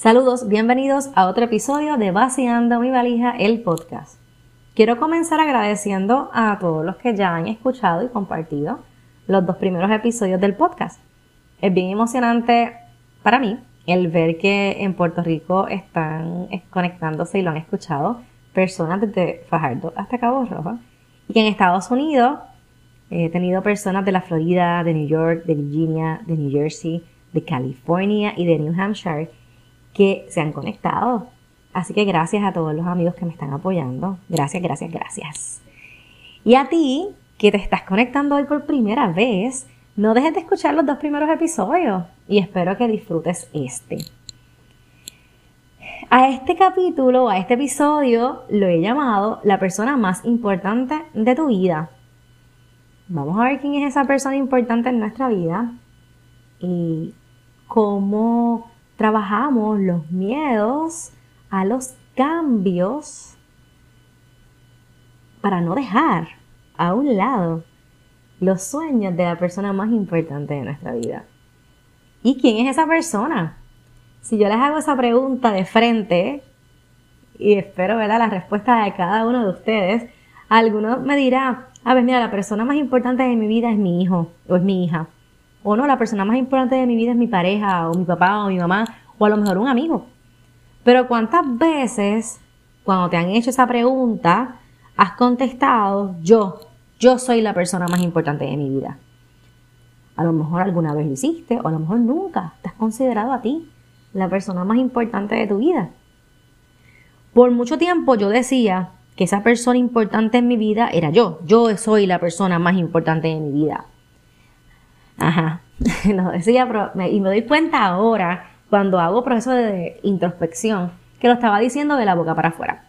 Saludos, bienvenidos a otro episodio de Vaciando mi valija, el podcast. Quiero comenzar agradeciendo a todos los que ya han escuchado y compartido los dos primeros episodios del podcast. Es bien emocionante para mí el ver que en Puerto Rico están conectándose y lo han escuchado personas desde Fajardo hasta Cabo Rojo y que en Estados Unidos he tenido personas de la Florida, de New York, de Virginia, de New Jersey, de California y de New Hampshire que se han conectado. Así que gracias a todos los amigos que me están apoyando. Gracias, gracias, gracias. Y a ti que te estás conectando hoy por primera vez, no dejes de escuchar los dos primeros episodios y espero que disfrutes este. A este capítulo, a este episodio, lo he llamado la persona más importante de tu vida. Vamos a ver quién es esa persona importante en nuestra vida y cómo trabajamos los miedos a los cambios para no dejar a un lado los sueños de la persona más importante de nuestra vida. ¿Y quién es esa persona? Si yo les hago esa pregunta de frente, y espero ver la respuesta de cada uno de ustedes, alguno me dirá, a ver, mira, la persona más importante de mi vida es mi hijo o es mi hija. O no, la persona más importante de mi vida es mi pareja, o mi papá, o mi mamá, o a lo mejor un amigo. Pero ¿cuántas veces, cuando te han hecho esa pregunta, has contestado, yo, yo soy la persona más importante de mi vida? A lo mejor alguna vez lo hiciste, o a lo mejor nunca te has considerado a ti la persona más importante de tu vida. Por mucho tiempo yo decía que esa persona importante en mi vida era yo. Yo soy la persona más importante de mi vida. Ajá, lo decía, pero y me doy cuenta ahora, cuando hago proceso de introspección, que lo estaba diciendo de la boca para afuera.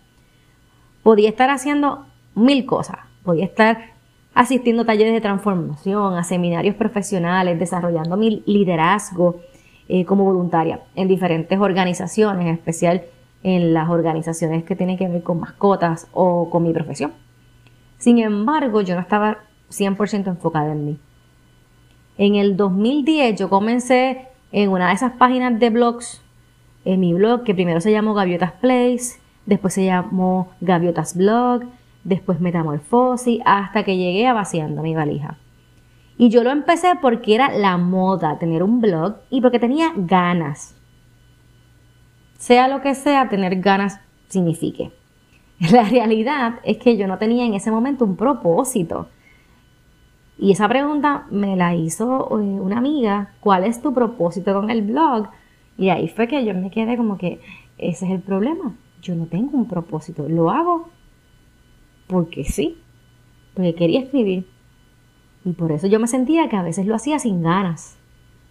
Podía estar haciendo mil cosas. Podía estar asistiendo a talleres de transformación, a seminarios profesionales, desarrollando mi liderazgo eh, como voluntaria en diferentes organizaciones, en especial en las organizaciones que tienen que ver con mascotas o con mi profesión. Sin embargo, yo no estaba 100% enfocada en mí. En el 2010 yo comencé en una de esas páginas de blogs, en mi blog, que primero se llamó Gaviotas Place, después se llamó Gaviotas Blog, después Metamorfosis, hasta que llegué a vaciando mi valija. Y yo lo empecé porque era la moda tener un blog y porque tenía ganas. Sea lo que sea, tener ganas signifique. La realidad es que yo no tenía en ese momento un propósito. Y esa pregunta me la hizo eh, una amiga, ¿cuál es tu propósito con el blog? Y ahí fue que yo me quedé como que ese es el problema. Yo no tengo un propósito. Lo hago porque sí, porque quería escribir. Y por eso yo me sentía que a veces lo hacía sin ganas.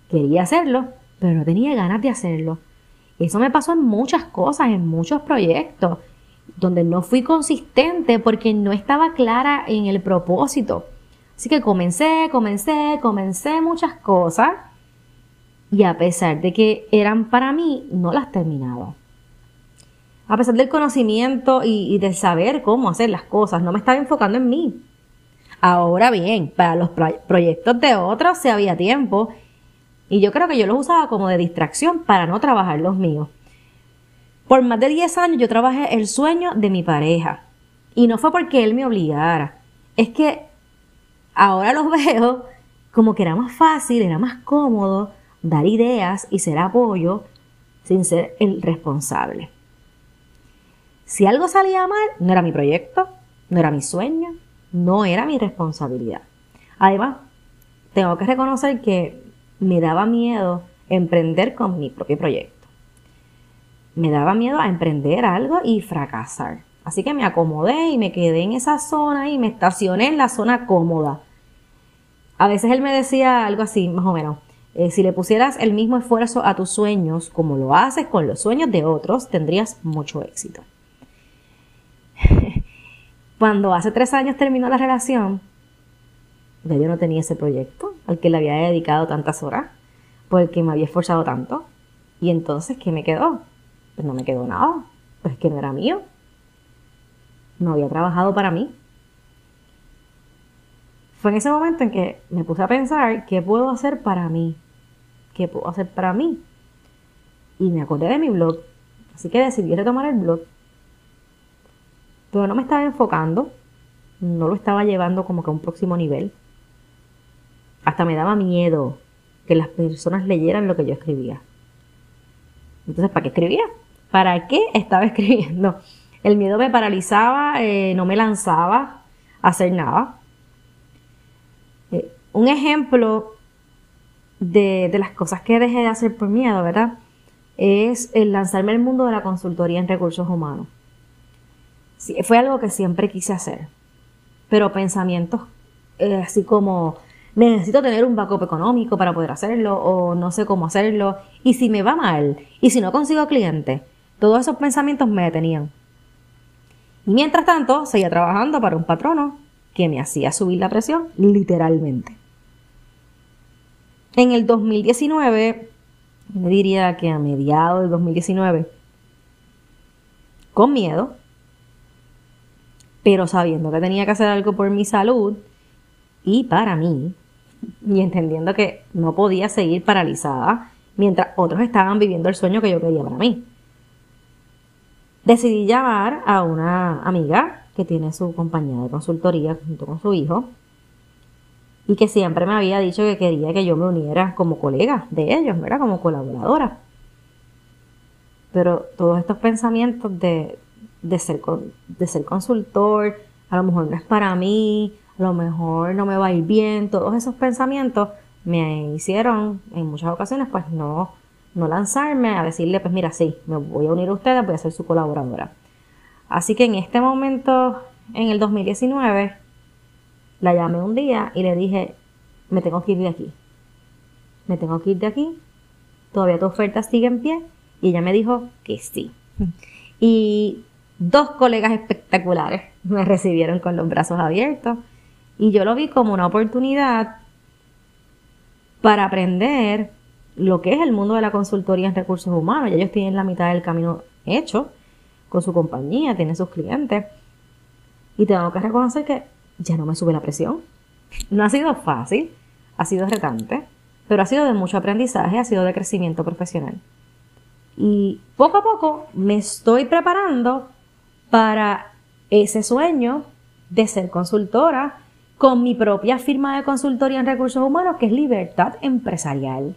Quería hacerlo, pero no tenía ganas de hacerlo. Eso me pasó en muchas cosas, en muchos proyectos, donde no fui consistente porque no estaba clara en el propósito. Así que comencé, comencé, comencé muchas cosas y a pesar de que eran para mí, no las terminaba. A pesar del conocimiento y, del saber cómo hacer las cosas, no me estaba enfocando en mí. Ahora bien, para los proyectos de otros se había tiempo y yo creo que yo los usaba como de distracción para no trabajar los míos. Por más de 10 años yo trabajé el sueño de mi pareja y no fue porque él me obligara, es que ahora los veo como que era más fácil, era más cómodo dar ideas y ser apoyo sin ser el responsable. Si algo salía mal, no era mi proyecto, no era mi sueño, no era mi responsabilidad. Además, tengo que reconocer que me daba miedo emprender con mi propio proyecto. Me daba miedo a emprender algo y fracasar. Así que me acomodé y me quedé en esa zona y me estacioné en la zona cómoda. A veces él me decía algo así, más o menos. Eh, si le pusieras el mismo esfuerzo a tus sueños como lo haces con los sueños de otros, tendrías mucho éxito. Cuando hace tres años terminó la relación, yo no tenía ese proyecto al que le había dedicado tantas horas, porque me había esforzado tanto. Y entonces, ¿qué me quedó? Pues no me quedó nada, pues que no era mío no había trabajado para mí. Fue en ese momento en que me puse a pensar qué puedo hacer para mí, qué puedo hacer para mí. Y me acordé de mi blog. Así que decidí retomar el blog. Pero no me estaba enfocando. No lo estaba llevando como que a un próximo nivel. Hasta me daba miedo que las personas leyeran lo que yo escribía. Entonces, ¿para qué escribía? ¿Para qué estaba escribiendo? El miedo me paralizaba, eh, no me lanzaba a hacer nada. Un ejemplo de, de, las cosas que dejé de hacer por miedo, ¿verdad? Es el lanzarme al mundo de la consultoría en recursos humanos. Sí, fue algo que siempre quise hacer, pero pensamientos eh, así como necesito tener un backup económico para poder hacerlo o no sé cómo hacerlo y si me va mal y si no consigo cliente, todos esos pensamientos me detenían. Y mientras tanto, seguía trabajando para un patrono que me hacía subir la presión literalmente. En el 2019, me diría que a mediados del 2019, con miedo, pero sabiendo que tenía que hacer algo por mi salud y para mí, y entendiendo que no podía seguir paralizada mientras otros estaban viviendo el sueño que yo quería para mí. Decidí llamar a una amiga que tiene su compañía de consultoría junto con su hijo y que siempre me había dicho que quería que yo me uniera como colega de ellos, ¿verdad? Como colaboradora. Pero todos estos pensamientos de, de, ser, de ser consultor, a lo mejor no es para mí, a lo mejor no me va a ir bien, todos esos pensamientos me hicieron en muchas ocasiones pues no, no lanzarme a decirle pues mira sí, me voy a unir a ustedes, voy a ser su colaboradora. Así que en este momento, en el 2019, la llamé un día y le dije, me tengo que ir de aquí. Me tengo que ir de aquí. Todavía tu oferta sigue en pie. Y ella me dijo que sí. Y dos colegas espectaculares me recibieron con los brazos abiertos. Y yo lo vi como una oportunidad para aprender lo que es el mundo de la consultoría en recursos humanos. Ya ellos tienen la mitad del camino hecho con su compañía, tienen sus clientes. Y tengo que reconocer que ya no me sube la presión. No ha sido fácil, ha sido retante, pero ha sido de mucho aprendizaje, ha sido de crecimiento profesional. Y poco a poco me estoy preparando para ese sueño de ser consultora con mi propia firma de consultoría en recursos humanos, que es Libertad Empresarial.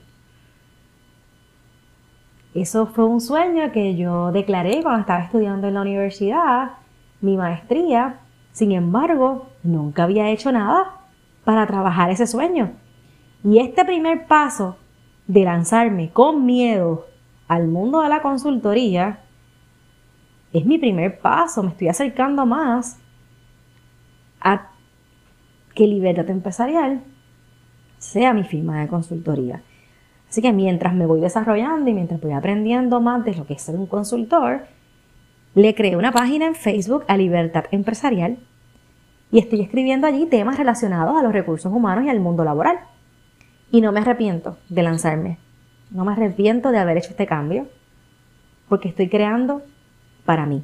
Eso fue un sueño que yo declaré cuando estaba estudiando en la universidad, mi maestría. Sin embargo, nunca había hecho nada para trabajar ese sueño. Y este primer paso de lanzarme con miedo al mundo de la consultoría es mi primer paso. Me estoy acercando más a que Libertad Empresarial sea mi firma de consultoría. Así que mientras me voy desarrollando y mientras voy aprendiendo más de lo que es ser un consultor, le creé una página en Facebook a Libertad Empresarial y estoy escribiendo allí temas relacionados a los recursos humanos y al mundo laboral. Y no me arrepiento de lanzarme. No me arrepiento de haber hecho este cambio porque estoy creando para mí.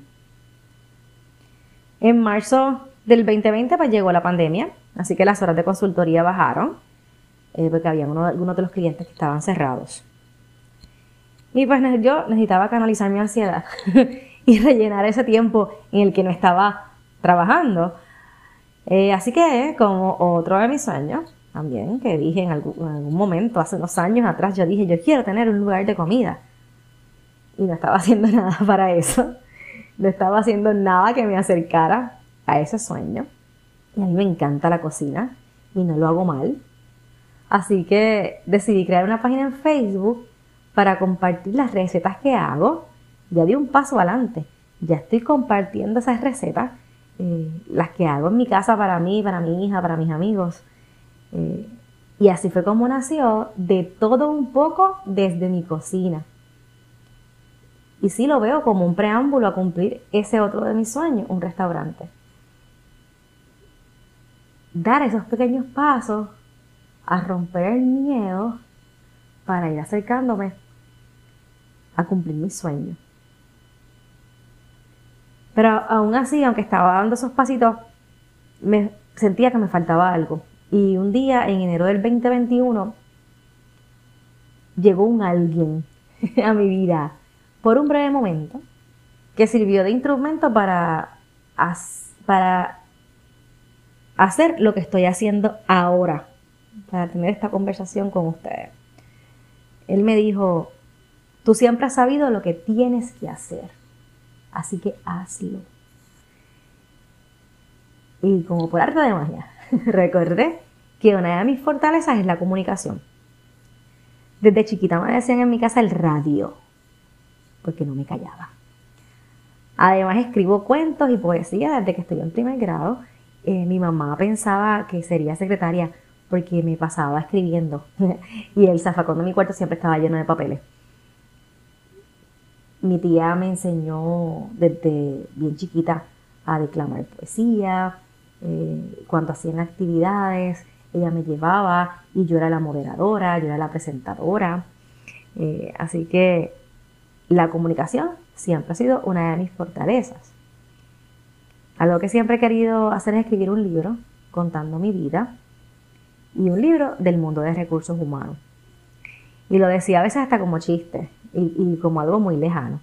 En marzo del 2020 pues llegó la pandemia, así que las horas de consultoría bajaron eh, porque había algunos de los clientes que estaban cerrados. Y pues yo necesitaba canalizar mi ansiedad y rellenar ese tiempo en el que no estaba trabajando. Eh, así que, como otro de mis sueños, también, que dije en algún, en algún, momento, hace unos años atrás, yo dije, yo quiero tener un lugar de comida. Y no estaba haciendo nada para eso. No estaba haciendo nada que me acercara a ese sueño. Y a mí me encanta la cocina y no lo hago mal. Así que decidí crear una página en Facebook para compartir las recetas que hago. Ya di un paso adelante. Ya estoy compartiendo esas recetas, eh, las que hago en mi casa para mí, para mi hija, para mis amigos. Eh, y así fue como nació de todo un poco desde mi cocina. Y sí lo veo como un preámbulo a cumplir ese otro de mis sueños, un restaurante. Dar esos pequeños pasos a romper el miedo para ir acercándome a cumplir mi sueño. Pero aún así, aunque estaba dando esos pasitos, me sentía que me faltaba algo. Y un día, en enero del 2021, llegó un alguien a mi vida por un breve momento que sirvió de instrumento para, para hacer lo que estoy haciendo ahora, para tener esta conversación con ustedes. Él me dijo, tú siempre has sabido lo que tienes que hacer, así que hazlo. Y como por arte de magia, recordé que una de mis fortalezas es la comunicación. Desde chiquita me decían en mi casa el radio, porque no me callaba. Además escribo cuentos y poesía desde que estoy en primer grado. Eh, mi mamá pensaba que sería secretaria porque me pasaba escribiendo y el zafacón de mi cuarto siempre estaba lleno de papeles. Mi tía me enseñó desde bien chiquita a declamar poesía, eh, cuando hacían actividades, ella me llevaba y yo era la moderadora, yo era la presentadora. Eh, así que la comunicación siempre ha sido una de mis fortalezas. Algo que siempre he querido hacer es escribir un libro contando mi vida y un libro del mundo de recursos humanos. Y lo decía a veces hasta como chiste y, como algo muy lejano.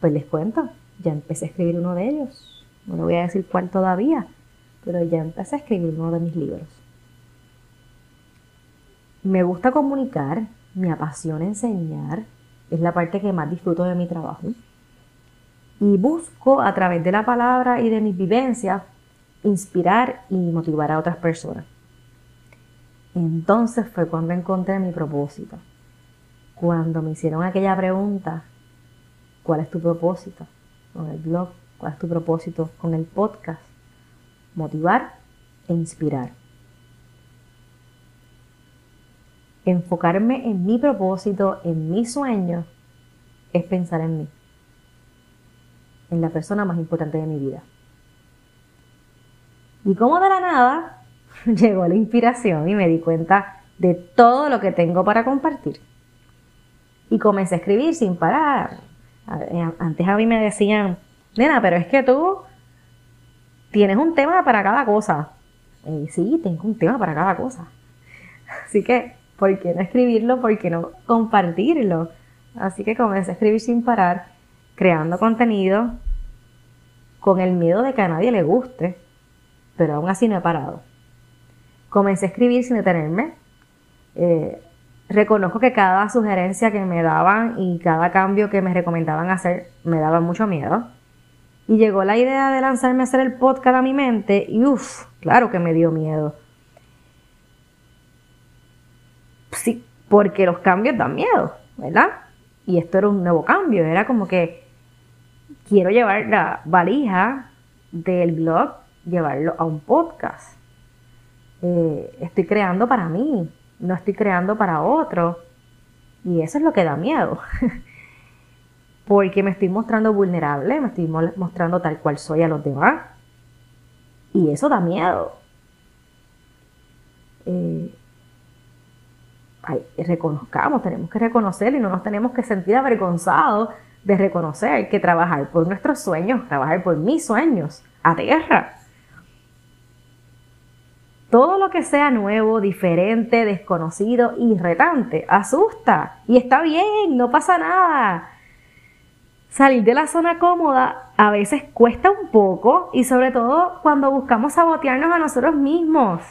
Pues les cuento, ya empecé a escribir uno de ellos. No le voy a decir cuál todavía, pero ya empecé a escribir uno de mis libros. Me gusta comunicar, me apasiona enseñar, es la parte que más disfruto de mi trabajo. Y busco a través de la palabra y de mis vivencias inspirar y motivar a otras personas. Entonces fue cuando encontré mi propósito. Cuando me hicieron aquella pregunta, ¿cuál es tu propósito con el blog? ¿Cuál es tu propósito con el podcast? Motivar e inspirar. enfocarme en mi propósito, en mi sueño, es pensar en mí, en la persona más importante de mi vida. Y como de la nada llegó la inspiración y me di cuenta de todo lo que tengo para compartir. Y comencé a escribir sin parar. Eh, antes a mí me decían, nena, pero es que tú tienes un tema para cada cosa. Y sí, tengo un tema para cada cosa. Así que ¿por qué no escribirlo? ¿Por qué no compartirlo? Así que comencé a escribir sin parar, creando contenido con el miedo de que a nadie le guste, pero aún así no he parado. Comencé a escribir sin detenerme. Eh, reconozco que cada sugerencia que me daban y cada cambio que me recomendaban hacer me daba mucho miedo. Y llegó la idea de lanzarme a hacer el podcast a mi mente y uff, claro que me dio miedo sí, porque los cambios dan miedo, ¿verdad? Y esto era un nuevo cambio, era como que quiero llevar la valija del blog, llevarlo a un podcast. Eh, estoy creando para mí, no estoy creando para otro. Y eso es lo que da miedo. Porque me estoy mostrando vulnerable, me estoy mostrando tal cual soy a los demás. Y eso da miedo. Eh, reconozcamos, tenemos que reconocer y no nos tenemos que sentir avergonzados de reconocer que trabajar por nuestros sueños, trabajar por mis sueños, a tierra. Todo lo que sea nuevo, diferente, desconocido y asusta. Y está bien, no pasa nada. Salir de la zona cómoda a veces cuesta un poco y sobre todo cuando buscamos sabotearnos a nosotros mismos.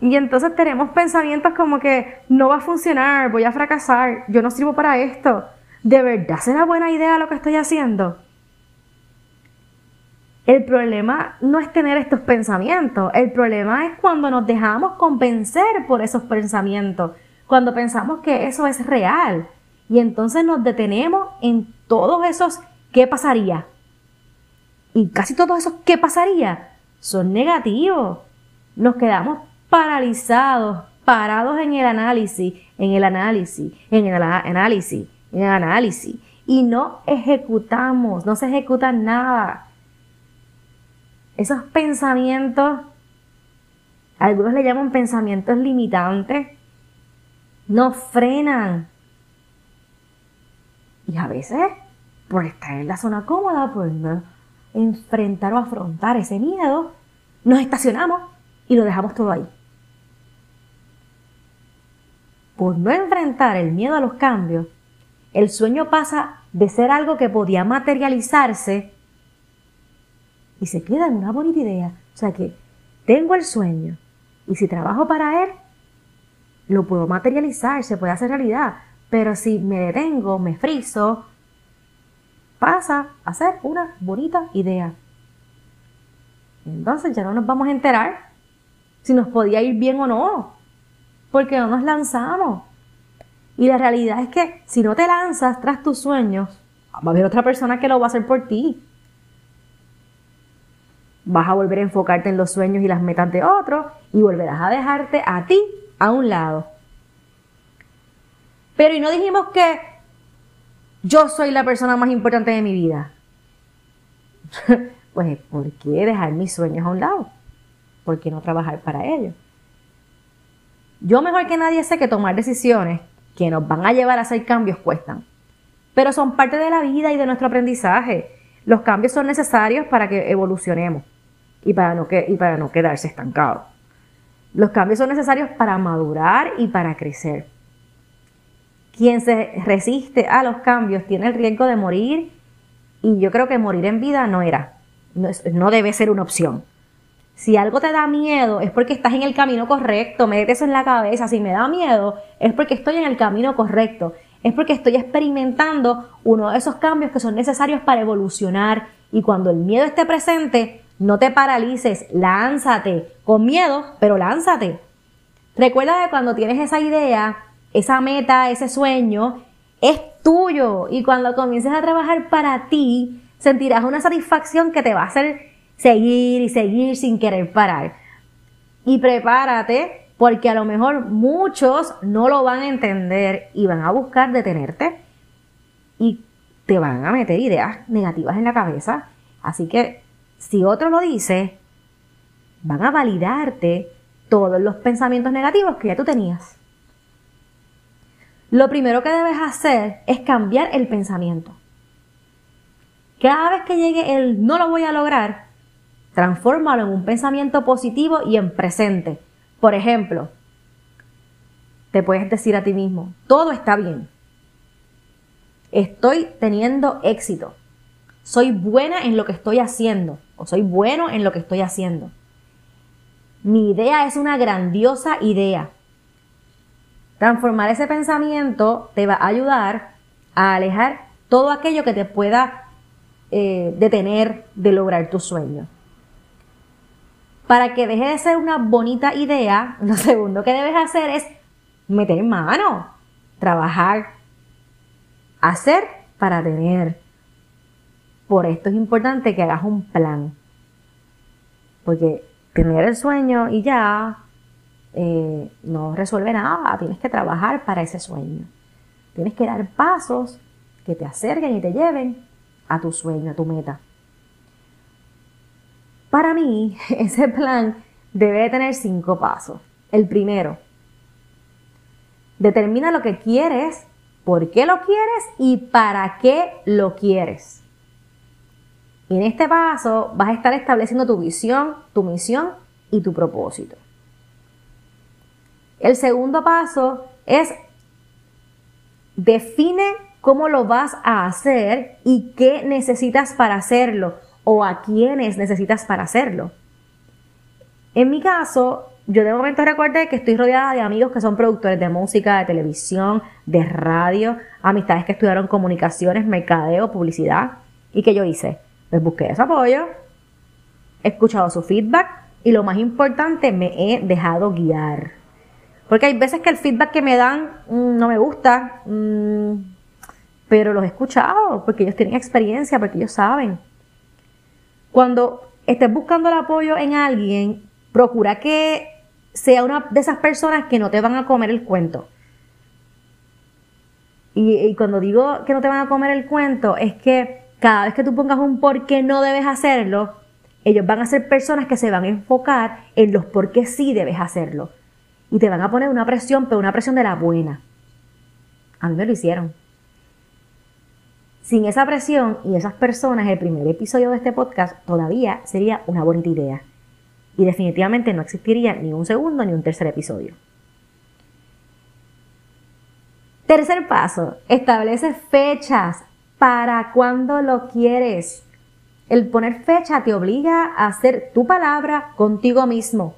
Y entonces tenemos pensamientos como que no va a funcionar, voy a fracasar, yo no sirvo para esto. ¿De verdad será buena idea lo que estoy haciendo? El problema no es tener estos pensamientos, el problema es cuando nos dejamos convencer por esos pensamientos, cuando pensamos que eso es real y entonces nos detenemos en todos esos ¿qué pasaría? Y casi todos esos ¿qué pasaría? son negativos. Nos quedamos paralizados, parados en el análisis, en el análisis, en el análisis, en el análisis. Y no ejecutamos, no se ejecuta nada. Esos pensamientos, algunos le llaman pensamientos limitantes, nos frenan. Y a veces, por estar en la zona cómoda, por no enfrentar o afrontar ese miedo, nos estacionamos y lo dejamos todo ahí. por no enfrentar el miedo a los cambios, el sueño pasa de ser algo que podía materializarse y se queda en una bonita idea. O sea que tengo el sueño y si trabajo para él, lo puedo materializar, se puede hacer realidad. Pero si me detengo, me friso, pasa a ser una bonita idea. Entonces ya no nos vamos a enterar si nos podía ir bien o no, porque no nos lanzamos. Y la realidad es que si no te lanzas tras tus sueños, va a haber otra persona que lo va a hacer por ti. Vas a volver a enfocarte en los sueños y las metas de otros y volverás a dejarte a ti a un lado. Pero y no dijimos que yo soy la persona más importante de mi vida. pues, ¿por qué dejar mis sueños a un lado? ¿Por qué no trabajar para ellos? Yo mejor que nadie sé que tomar decisiones que nos van a llevar a hacer cambios cuestan. Pero son parte de la vida y de nuestro aprendizaje. Los cambios son necesarios para que evolucionemos y para no, que, y para no quedarse estancados. Los cambios son necesarios para madurar y para crecer. Quien se resiste a los cambios tiene el riesgo de morir y yo creo que morir en vida no era, no, debe ser una opción. Si algo te da miedo es porque estás en el camino correcto, métete eso en la cabeza. Si me da miedo es porque estoy en el camino correcto, es porque estoy experimentando uno de esos cambios que son necesarios para evolucionar. Y cuando el miedo esté presente, no te paralices, lánzate, con miedo, pero lánzate. Recuerda que cuando tienes esa idea, esa meta, ese sueño, es tuyo. Y cuando comiences a trabajar para ti, sentirás una satisfacción que te va a hacer seguir y seguir sin querer parar. Y prepárate porque a lo mejor muchos no lo van a entender y van a buscar detenerte y te van a meter ideas negativas en la cabeza. Así que si otro lo dice, van a validarte todos los pensamientos negativos que ya tú tenías. Lo primero que debes hacer es cambiar el pensamiento. Cada vez que llegue el no lo voy a lograr, transfórmalo en un pensamiento positivo y en presente. Por ejemplo, te puedes decir a ti mismo, todo está bien. Estoy teniendo éxito. Soy buena en lo que estoy haciendo o soy bueno en lo que estoy haciendo. Mi idea es una grandiosa idea. Transformar ese pensamiento te va a ayudar a alejar todo aquello que te pueda eh, detener de lograr tu sueño. Para que deje de ser una bonita idea, lo segundo que debes hacer es meter mano, trabajar, hacer para tener. Por esto es importante que hagas un plan. Porque tener el sueño y ya eh, no resuelve nada. Tienes que trabajar para ese sueño. Tienes que dar pasos que te acerquen y te lleven a tu sueño, a tu meta. Para mí, ese plan debe tener cinco pasos. El primero, determina lo que quieres, por qué lo quieres y para qué lo quieres. Y en este paso vas a estar estableciendo tu visión, tu misión y tu propósito. El segundo paso es define cómo lo vas a hacer y qué necesitas para hacerlo o a quiénes necesitas para hacerlo. En mi caso, yo de momento recuerdo que estoy rodeada de amigos que son productores de música, de televisión, de radio, amistades que estudiaron comunicaciones, mercadeo, publicidad. ¿Y que yo hice? Les busqué ese apoyo, he escuchado su feedback y lo más importante, me he dejado guiar. Porque hay veces que el feedback que me dan mm, no me gusta, mm, pero los he escuchado porque ellos tienen experiencia, porque ellos saben. Cuando estés buscando el apoyo en alguien, procura que sea una de esas personas que no te van a comer el cuento. Y, cuando digo que no te van a comer el cuento, es que cada vez que tú pongas un por qué no debes hacerlo, ellos van a ser personas que se van a enfocar en los por qué sí debes hacerlo. Y te van a poner una presión, pero una presión de la buena. A mí me lo hicieron. Sin esa presión y esas personas, el primer episodio de este podcast todavía sería una bonita idea. Y definitivamente no existiría ni un segundo ni un tercer episodio. Tercer paso, establece fechas para cuando lo quieres. El poner fecha te obliga a hacer tu palabra contigo mismo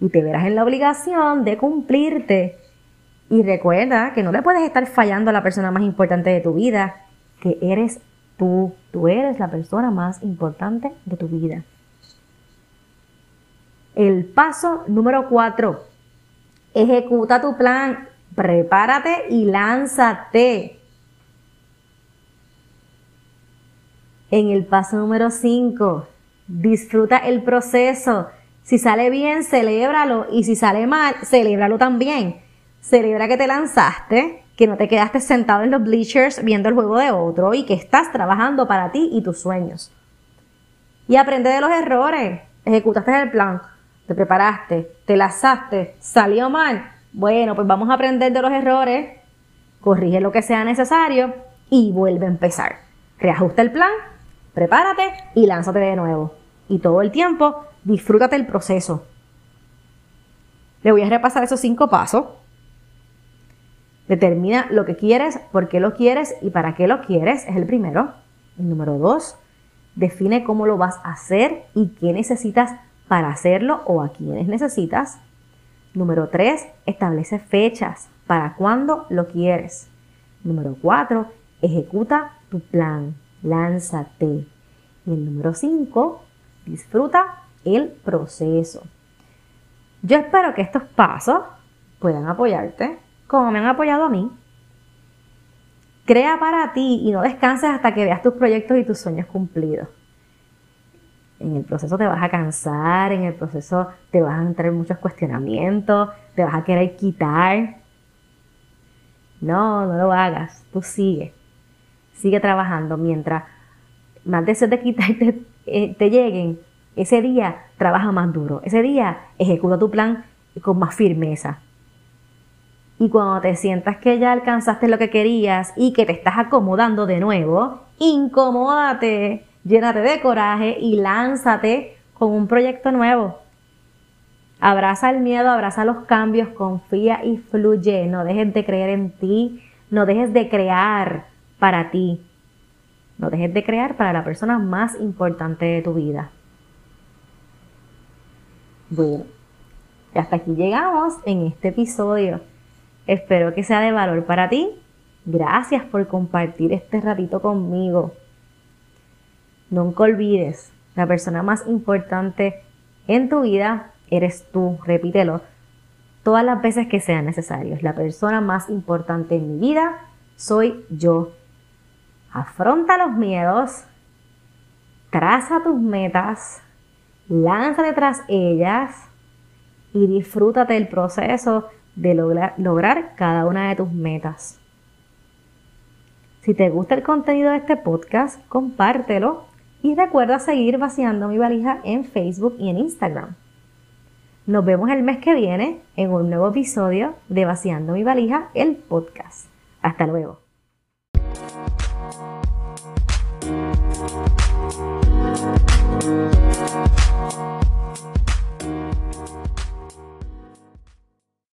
y te verás en la obligación de cumplirte. Y recuerda que no le puedes estar fallando a la persona más importante de tu vida, que eres tú. Tú eres la persona más importante de tu vida. El paso número cuatro. Ejecuta tu plan prepárate y lánzate. En el paso número 5, disfruta el proceso. Si sale bien, celébralo. Y si sale mal, celébralo también. Celebra que te lanzaste, que no te quedaste sentado en los bleachers viendo el juego de otro y que estás trabajando para ti y tus sueños. Y aprende de los errores. Ejecutaste el plan, te preparaste, te lanzaste, salió mal bueno, pues vamos a aprender de los errores, corrige lo que sea necesario y vuelve a empezar. Reajusta el plan, prepárate y lánzate de nuevo. Y todo el tiempo disfrútate el proceso. Le voy a repasar esos cinco pasos. Determina lo que quieres, por qué lo quieres y para qué lo quieres, es el primero. Número dos, define cómo lo vas a hacer y qué necesitas para hacerlo o a quiénes necesitas. Número 3, establece fechas para cuando lo quieres. Número 4, ejecuta tu plan, lánzate. Y el número 5, disfruta el proceso. Yo espero que estos pasos puedan apoyarte como me han apoyado a mí. Crea para ti y no descanses hasta que veas tus proyectos y tus sueños cumplidos en el proceso te vas a cansar, en el proceso te vas a entrar muchos cuestionamientos, te vas a querer quitar. No, no lo hagas, tú sigue. Sigue trabajando mientras más deseos de quitarte eh, te lleguen. Ese día trabaja más duro. Ese día ejecuta tu plan con más firmeza. Y cuando te sientas que ya alcanzaste lo que querías y que te estás acomodando de nuevo, incomódate llénate de coraje y lánzate con un proyecto nuevo. Abraza el miedo, abraza los cambios, confía y fluye. No dejes de creer en ti, no dejes de crear para ti. No dejes de crear para la persona más importante de tu vida. Bueno, hasta aquí llegamos en este episodio. Espero que sea de valor para ti. Gracias por compartir este ratito conmigo. Nunca olvides, la persona más importante en tu vida eres tú, repítelo, todas las veces que sean necesarios. La persona más importante en mi vida soy yo. Afronta los miedos, traza tus metas, lánzate tras ellas y disfrútate del proceso de lograr, lograr cada una de tus metas. Si te gusta el contenido de este podcast, compártelo y recuerda seguir vaciando mi valija en Facebook y en Instagram. Nos vemos el mes que viene en un nuevo episodio de Vaciando mi valija, el podcast. Hasta luego.